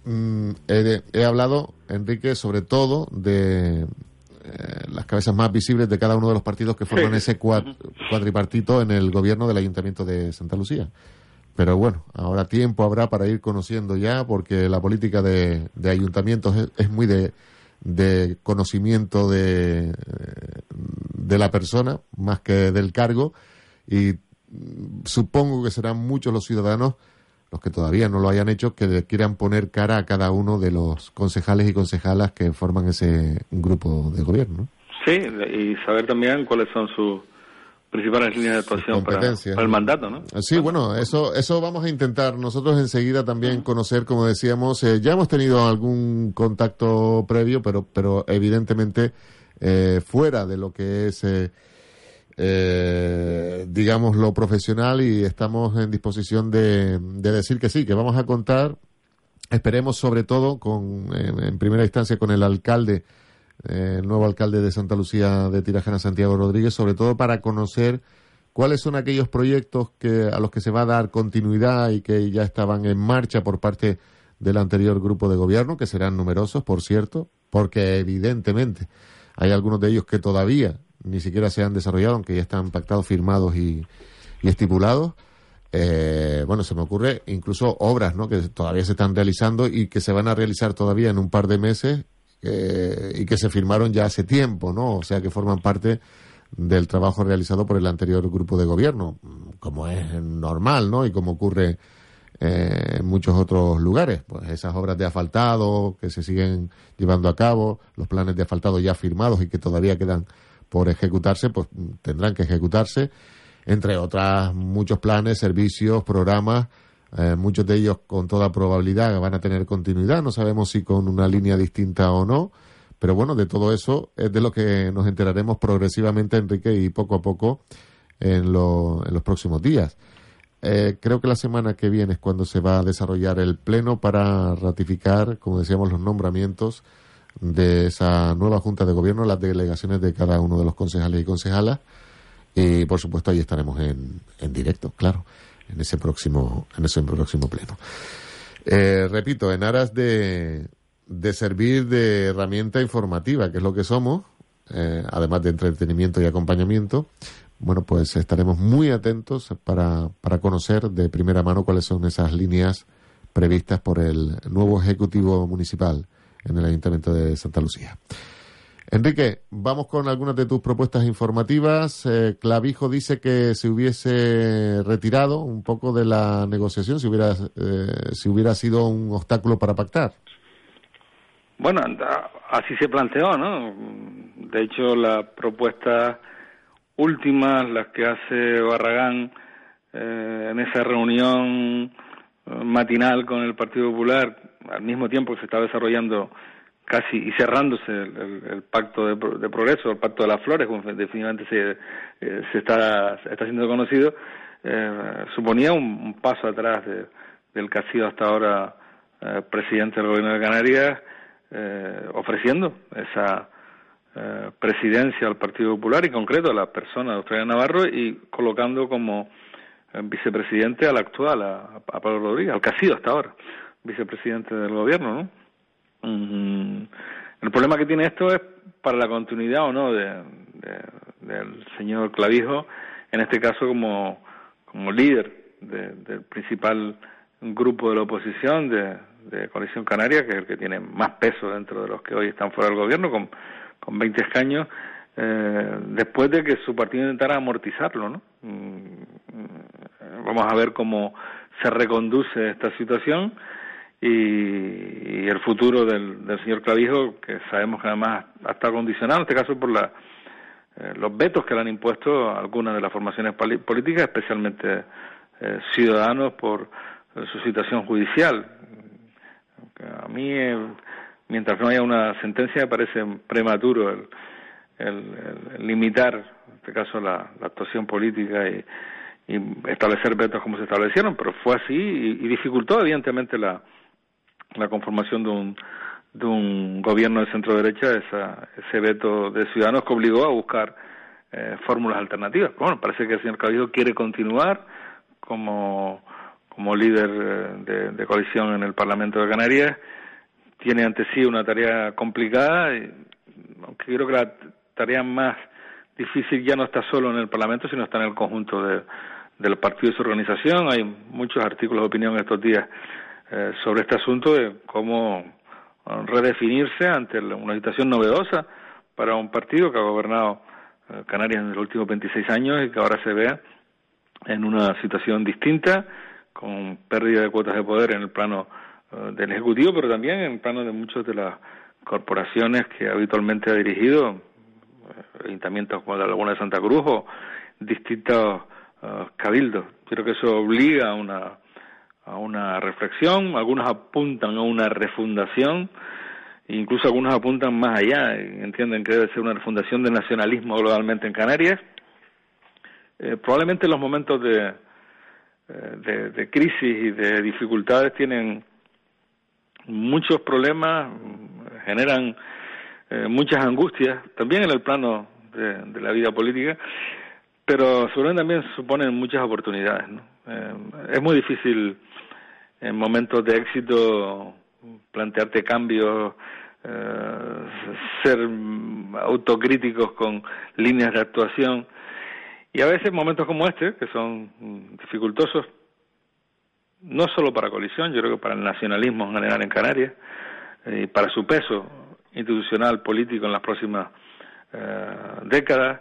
Mm, he, hablado, Enrique, sobre todo de eh, las cabezas más visibles de cada uno de los partidos que forman ese cuatripartito en el gobierno del Ayuntamiento de Santa Lucía. Pero bueno, ahora tiempo habrá para ir conociendo ya, porque la política de, ayuntamientos es, muy de, de conocimiento de, de la persona, más que del cargo, y mm, supongo que serán muchos los ciudadanos los que todavía no lo hayan hecho, que quieran poner cara a cada uno de los concejales y concejalas que forman ese grupo de gobierno. Sí, y saber también cuáles son sus principales líneas de actuación para, el mandato, ¿no? Sí, bueno, eso eso vamos a intentar nosotros enseguida también conocer, como decíamos, eh, ya hemos tenido algún contacto previo, pero pero evidentemente eh, fuera de lo que es eh, eh, digamos, lo profesional y estamos en disposición de, decir que sí, que vamos a contar, esperemos sobre todo con, en, primera instancia con el alcalde, eh, el nuevo alcalde de Santa Lucía de Tirajana, Santiago Rodríguez, sobre todo para conocer cuáles son aquellos proyectos que, a los que se va a dar continuidad y que ya estaban en marcha por parte del anterior grupo de gobierno, que serán numerosos, por cierto, porque evidentemente hay algunos de ellos que todavía ni siquiera se han desarrollado, aunque ya están pactados, firmados y, estipulados. Eh, bueno, se me ocurre incluso obras ¿no? que todavía se están realizando y que se van a realizar todavía en un par de meses eh, y que se firmaron ya hace tiempo, ¿no? O sea, que forman parte del trabajo realizado por el anterior grupo de gobierno, como es normal, ¿no? Y como ocurre en muchos otros lugares. Pues esas obras de asfaltado que se siguen llevando a cabo, los planes de asfaltado ya firmados y que todavía quedan por ejecutarse, pues tendrán que ejecutarse, entre otras muchos planes, servicios, programas, eh, muchos de ellos con toda probabilidad van a tener continuidad, no sabemos si con una línea distinta o no, pero bueno, de todo eso es de lo que nos enteraremos progresivamente, Enrique, y poco a poco en, en los próximos días. Eh, creo que la semana que viene es cuando se va a desarrollar el pleno para ratificar, como decíamos, los nombramientos de esa nueva Junta de Gobierno, las delegaciones de cada uno de los concejales y concejalas. Y por supuesto ahí estaremos en, en directo, claro, en ese próximo, en ese próximo pleno. Eh, repito, en aras de, de servir de herramienta informativa, que es lo que somos, eh, además de entretenimiento y acompañamiento, bueno, pues estaremos muy atentos para, para conocer de primera mano cuáles son esas líneas previstas por el nuevo Ejecutivo Municipal en el Ayuntamiento de Santa Lucía. Enrique, vamos con algunas de tus propuestas informativas. Eh, Clavijo dice que se hubiese retirado un poco de la negociación si hubiera, eh, si hubiera sido un obstáculo para pactar. Bueno, así se planteó, ¿no? De hecho, la propuesta últimas, las que hace Barragán eh, en esa reunión eh, matinal con el Partido Popular, al mismo tiempo que se está desarrollando casi y cerrándose el, pacto de, progreso, el pacto de las flores, como definitivamente se, eh, se está, está siendo conocido, suponía un, paso atrás del que ha sido hasta ahora presidente del gobierno de Canarias, ofreciendo esa eh, presidencia al Partido Popular y concreto a la persona de Australia Navarro y colocando como eh, vicepresidente al actual, a, Pablo Rodríguez, al que ha sido hasta ahora vicepresidente del gobierno, ¿no? el problema que tiene esto es para la continuidad o no de, del señor Clavijo, en este caso como, como líder del principal grupo de la oposición de, de Coalición Canaria, que es el que tiene más peso dentro de los que hoy están fuera del gobierno, con con 20 escaños, eh, después de que su partido intentara amortizarlo, ¿no? Mm, vamos a ver cómo se reconduce esta situación y, el futuro del, señor Clavijo, que sabemos que además ha estado condicionado, en este caso por la, eh, los vetos que le han impuesto algunas de las formaciones políticas, especialmente eh, ciudadanos, por su situación judicial. A mí mientras no haya una sentencia, me parece prematuro el, el, limitar, en este caso, la, actuación política y, establecer vetos como se establecieron, pero fue así y, dificultó, evidentemente, la, la conformación de un, de un gobierno de centro derecha, esa, ese veto de ciudadanos que obligó a buscar eh, fórmulas alternativas. Bueno, parece que el señor Cabildo quiere continuar como, como líder eh, de, de coalición en el Parlamento de Canarias tiene ante sí una tarea complicada, aunque creo que la tarea más difícil ya no está solo en el Parlamento, sino está en el conjunto de, del partido y su organización. Hay muchos artículos de opinión estos días eh, sobre este asunto de cómo redefinirse ante una situación novedosa para un partido que ha gobernado eh, Canarias en los últimos 26 años y que ahora se vea en una situación distinta, con pérdida de cuotas de poder en el plano eh, del Ejecutivo, pero también en plano de muchas de las corporaciones que habitualmente ha dirigido, eh, ayuntamientos como la Laguna de Santa Cruz o distintos eh, cabildos. Creo que eso obliga a una, a una reflexión, algunos apuntan a una refundación, incluso algunos apuntan más allá, entienden que debe ser una refundación de nacionalismo globalmente en Canarias. probablemente los momentos de, de, crisis y de dificultades tienen muchos problemas, generan eh, muchas angustias, también en el plano de, la vida política, pero sobre también suponen muchas oportunidades. Eh, es muy difícil en momentos de éxito plantearte cambios, eh, ser autocríticos con líneas de actuación. Y a veces momentos como este, que son dificultosos, no solo para coalición, yo creo que para el nacionalismo en general en Canarias, y eh, para su peso institucional, político en las próximas eh, décadas,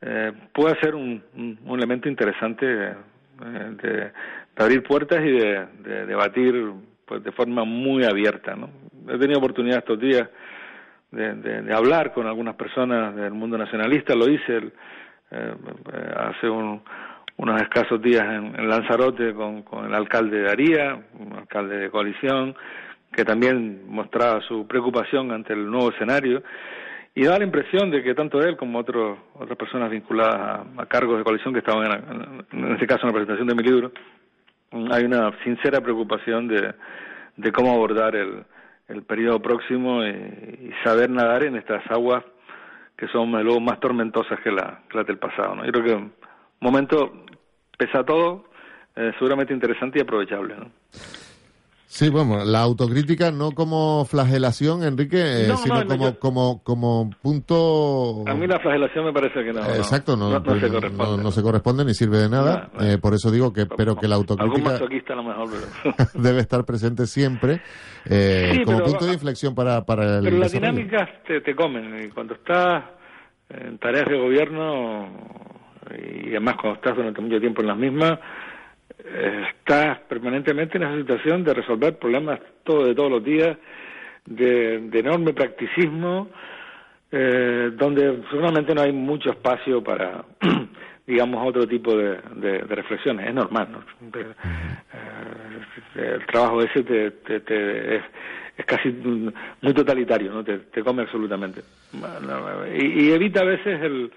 eh, puede ser un, elemento interesante de, abrir puertas y de, debatir pues de forma muy abierta. ¿no? He tenido oportunidad estos días de, de, hablar con algunas personas del mundo nacionalista, lo hice eh, hace unos escasos días en, Lanzarote con, con, el alcalde de Aría, un alcalde de coalición, que también mostraba su preocupación ante el nuevo escenario y da la impresión de que tanto él como otros otras personas vinculadas a, cargos de coalición que estaban en, en, este caso en la presentación de mi libro hay una sincera preocupación de, de cómo abordar el, el periodo próximo y, saber nadar en estas aguas que son luego más tormentosas que, la, las del pasado. ¿no? Yo creo que un momento, pese a todo, eh, seguramente interesante y aprovechable. ¿no? Sí, bueno, la autocrítica no como flagelación, Enrique, eh, sino como, como, como punto... A mí la flagelación me parece que no. Exacto, no, no, pues, se, corresponde. no se, corresponde. ni sirve de nada. Eh, por eso digo que pero que la autocrítica... a lo mejor, debe estar presente siempre eh, como punto de inflexión para, para el Pero las dinámicas te, te comen. Y cuando estás en tareas de gobierno y además cuando estás durante mucho tiempo en las mismas estás permanentemente en esa situación de resolver problemas todo, de todos los días, de, enorme practicismo, eh, donde seguramente no hay mucho espacio para, digamos, otro tipo de, reflexiones. Es normal, ¿no? Eh, el trabajo ese te, te, es, casi muy totalitario, ¿no? Te, come absolutamente. Y, y, evita a veces el,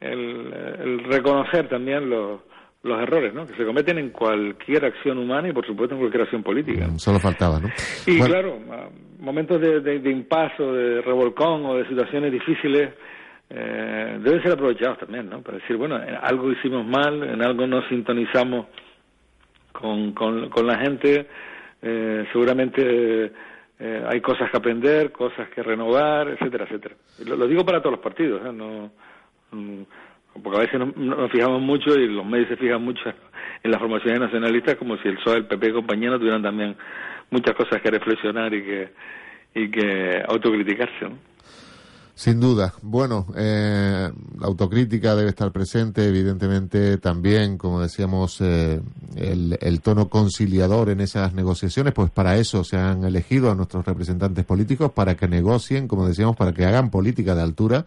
el, el reconocer también los los errores ¿no? que se cometen en cualquier acción humana y por supuesto en cualquier acción política. Mm, solo faltaba, ¿no? Y claro, momentos de, de, de impaso, de revolcón o de situaciones difíciles eh, deben ser aprovechados también, ¿no? Para decir, bueno, en algo hicimos mal, en algo no sintonizamos con, con, la gente, eh, seguramente eh, hay cosas que aprender, cosas que renovar, etcétera, etcétera. Lo, lo digo para todos los partidos, ¿eh? No, mm, porque a veces nos, fijamos mucho y los medios se fijan mucho en las formaciones nacionalistas como si el PSOE, el PP y compañía tuvieran también muchas cosas que reflexionar y que, y que autocriticarse. Sin duda. Bueno, eh, la autocrítica debe estar presente, evidentemente también, como decíamos, eh, el, tono conciliador en esas negociaciones, pues para eso se han elegido a nuestros representantes políticos, para que negocien, como decíamos, para que hagan política de altura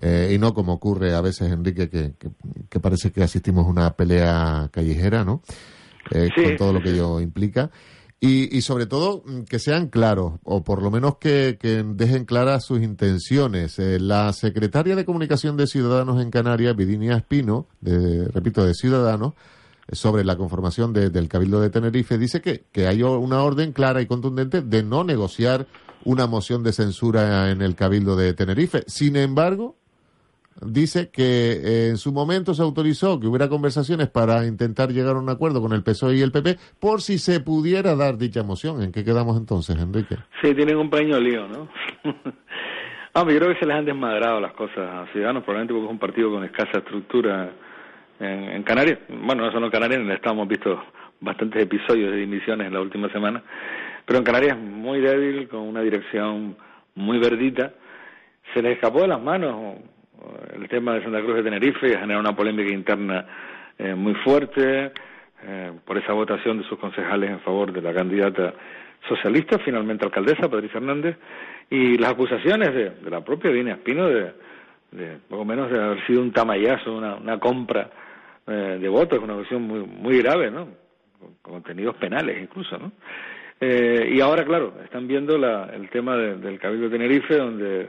eh, y no como ocurre a veces, Enrique, que, que, parece que asistimos a una pelea callejera, ¿no? Eh, con todo lo que ello implica. Y, y, sobre todo mm, que sean claros, o por lo menos que, que dejen claras sus intenciones. Eh, la secretaria de Comunicación de Ciudadanos en Canarias, Vidinia Espino, de, repito, de Ciudadanos, sobre la conformación del Cabildo de Tenerife, dice que, que hay una orden clara y contundente de no negociar una moción de censura en el Cabildo de Tenerife. Sin embargo, dice que eh, en su momento se autorizó que hubiera conversaciones para intentar llegar a un acuerdo con el PSOE y el PP por si se pudiera dar dicha moción. ¿En qué quedamos entonces, Enrique? Sí, tienen un pequeño lío, ¿no? ah, yo creo que se les han desmadrado las cosas a Ciudadanos, probablemente porque es un partido con escasa estructura en, Canarias. Bueno, no solo Canarias, en el Estado visto bastantes episodios de dimisiones en la última semana, pero en Canarias muy débil, con una dirección muy verdita. Se les escapó de las manos el tema de Santa Cruz de Tenerife ha generado una polémica interna eh, muy fuerte eh, por esa votación de sus concejales en favor de la candidata socialista, finalmente alcaldesa, Patricia Hernández, y las acusaciones de, la propia Dina Espino de, de, poco menos de haber sido un tamallazo, una, una compra eh, de votos, una cuestión muy, grave, ¿no? Con contenidos penales incluso, ¿no? y ahora, claro, están viendo la, el tema del Cabildo de Tenerife, donde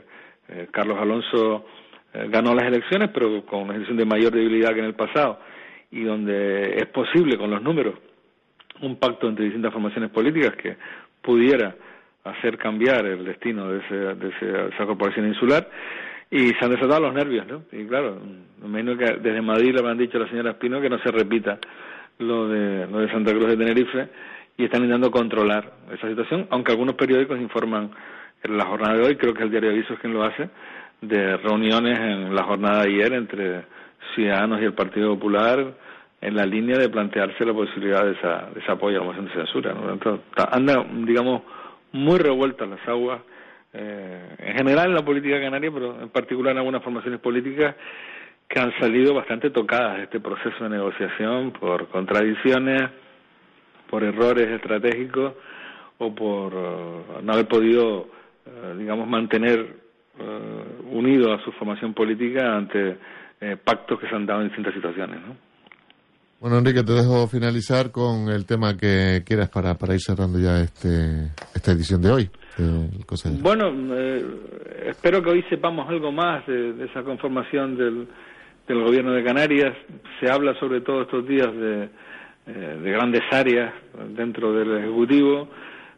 Carlos Alonso eh, ganó las elecciones, pero con una elección de mayor debilidad que en el pasado, y donde es posible con los números un pacto entre distintas formaciones políticas que pudiera hacer cambiar el destino de, ese, de, esa corporación insular y se han desatado los nervios, ¿no? Y claro, me imagino que desde Madrid le han dicho a la señora Espino que no se repita lo de, lo de Santa Cruz de Tenerife y están intentando controlar esa situación, aunque algunos periódicos informan en la jornada de hoy, creo que el diario Aviso es quien lo hace, de reuniones en la jornada de ayer entre Ciudadanos y el Partido Popular en la línea de plantearse la posibilidad de, esa, de ese apoyo a la moción de censura. ¿no? Entonces, anda, digamos, muy revueltas las aguas, eh, en general en la política canaria, pero en particular en algunas formaciones políticas que han salido bastante tocadas de este proceso de negociación por contradicciones, por errores estratégicos o por no haber podido, digamos, mantener unido a su formación política ante pactos que se han dado en distintas situaciones. ¿no? Bueno, Enrique, te dejo finalizar con el tema que quieras para, para ir cerrando ya este, esta edición de hoy. bueno, eh, espero que hoy sepamos algo más de, esa conformación del, del, gobierno de Canarias. Se habla sobre todo estos días de, eh, de grandes áreas dentro del Ejecutivo.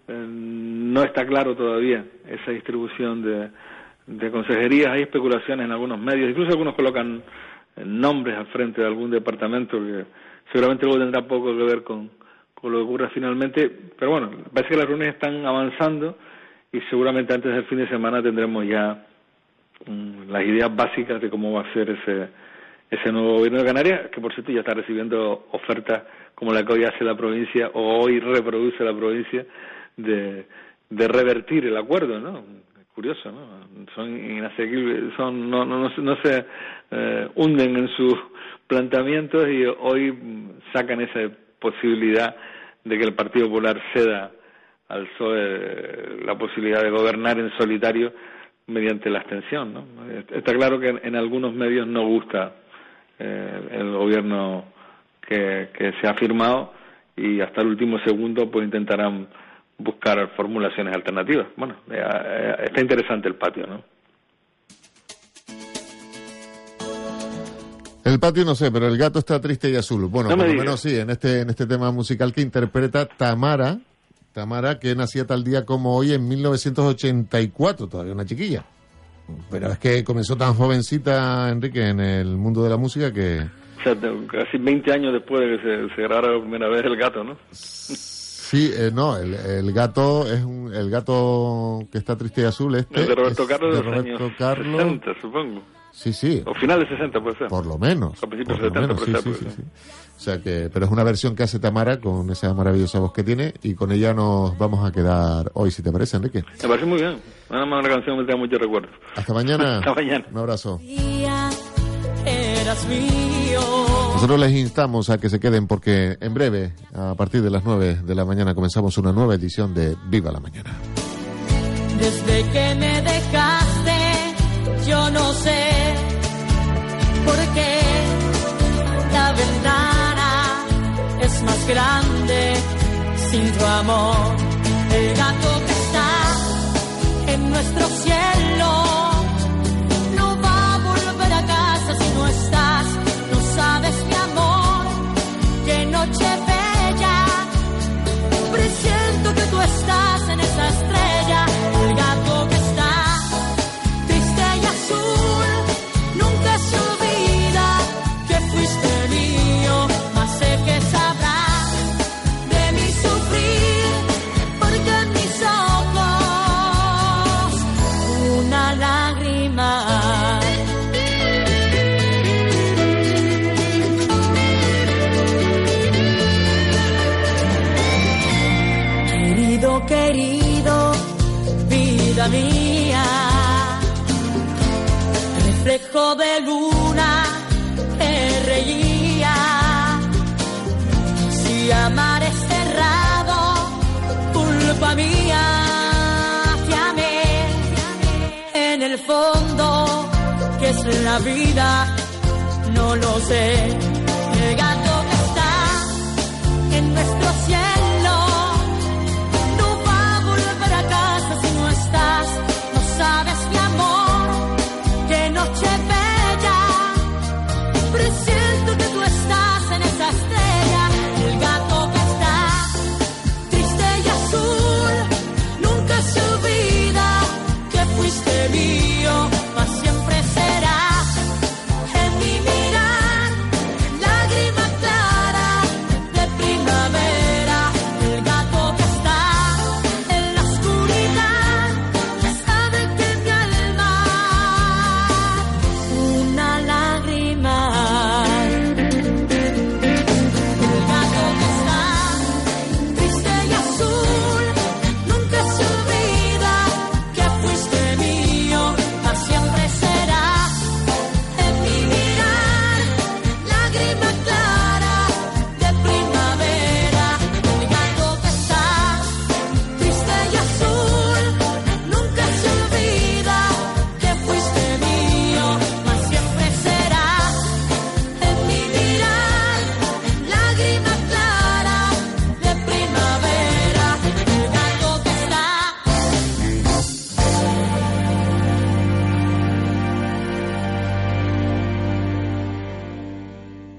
Eh, no está claro todavía esa distribución de, de consejerías. Hay especulaciones en algunos medios, incluso algunos colocan nombres al frente de algún departamento que seguramente luego tendrá poco que ver con, con lo que ocurra finalmente, pero bueno, parece que las reuniones están avanzando y seguramente antes del fin de semana tendremos ya mm, las ideas básicas de cómo va a ser ese, ese nuevo gobierno de Canarias, que por cierto ya está recibiendo ofertas como la que hoy hace la provincia o hoy reproduce la provincia de, de revertir el acuerdo, ¿no? Curioso, ¿no? Son inasequibles, son, no, no, no, se eh, hunden en sus planteamientos y hoy sacan esa posibilidad de que el Partido Popular ceda al PSOE la posibilidad de gobernar en solitario mediante la abstención. ¿no? Está claro que en, algunos medios no gusta eh, el gobierno que, que se ha firmado y hasta el último segundo pues intentarán buscar formulaciones alternativas. Bueno, eh, eh, está interesante el patio, ¿no? El patio no sé, pero el gato está triste y azul. Bueno, por lo menos sí, en este, en este tema musical que interpreta Tamara, Tamara, que nacía tal día como hoy en 1984, todavía una chiquilla. Pero es que comenzó tan jovencita, Enrique, en el mundo de la música que... O sea, casi 20 años después de que se, se grabara la primera vez el gato, ¿no? Sí, eh, no, el, el, gato es un, el gato que está triste y azul. Este de Roberto Carlos de, Roberto años Carlos. 60, supongo. Sí, sí. O final de 60 puede ser. Por lo menos. A principios de 70 sí, sí, sí, O sea que, pero es una versión que hace Tamara con esa maravillosa voz que tiene y con ella nos vamos a quedar hoy, si te parece, Enrique. Me parece muy bien. Nada más una canción me da muchos recuerdos. Hasta mañana. Hasta mañana. Un abrazo. Nosotros les instamos a que se queden porque en breve, a partir de las 9 de la mañana, comenzamos una nueva edición de Viva la Mañana. Desde que me dejaste, yo no sé por qué la ventana es más grande sin tu amor. El gato que está en nuestro cielo mía, mía, te en el fondo, que es la vida, no lo sé. El gato que está en nuestro cielo. be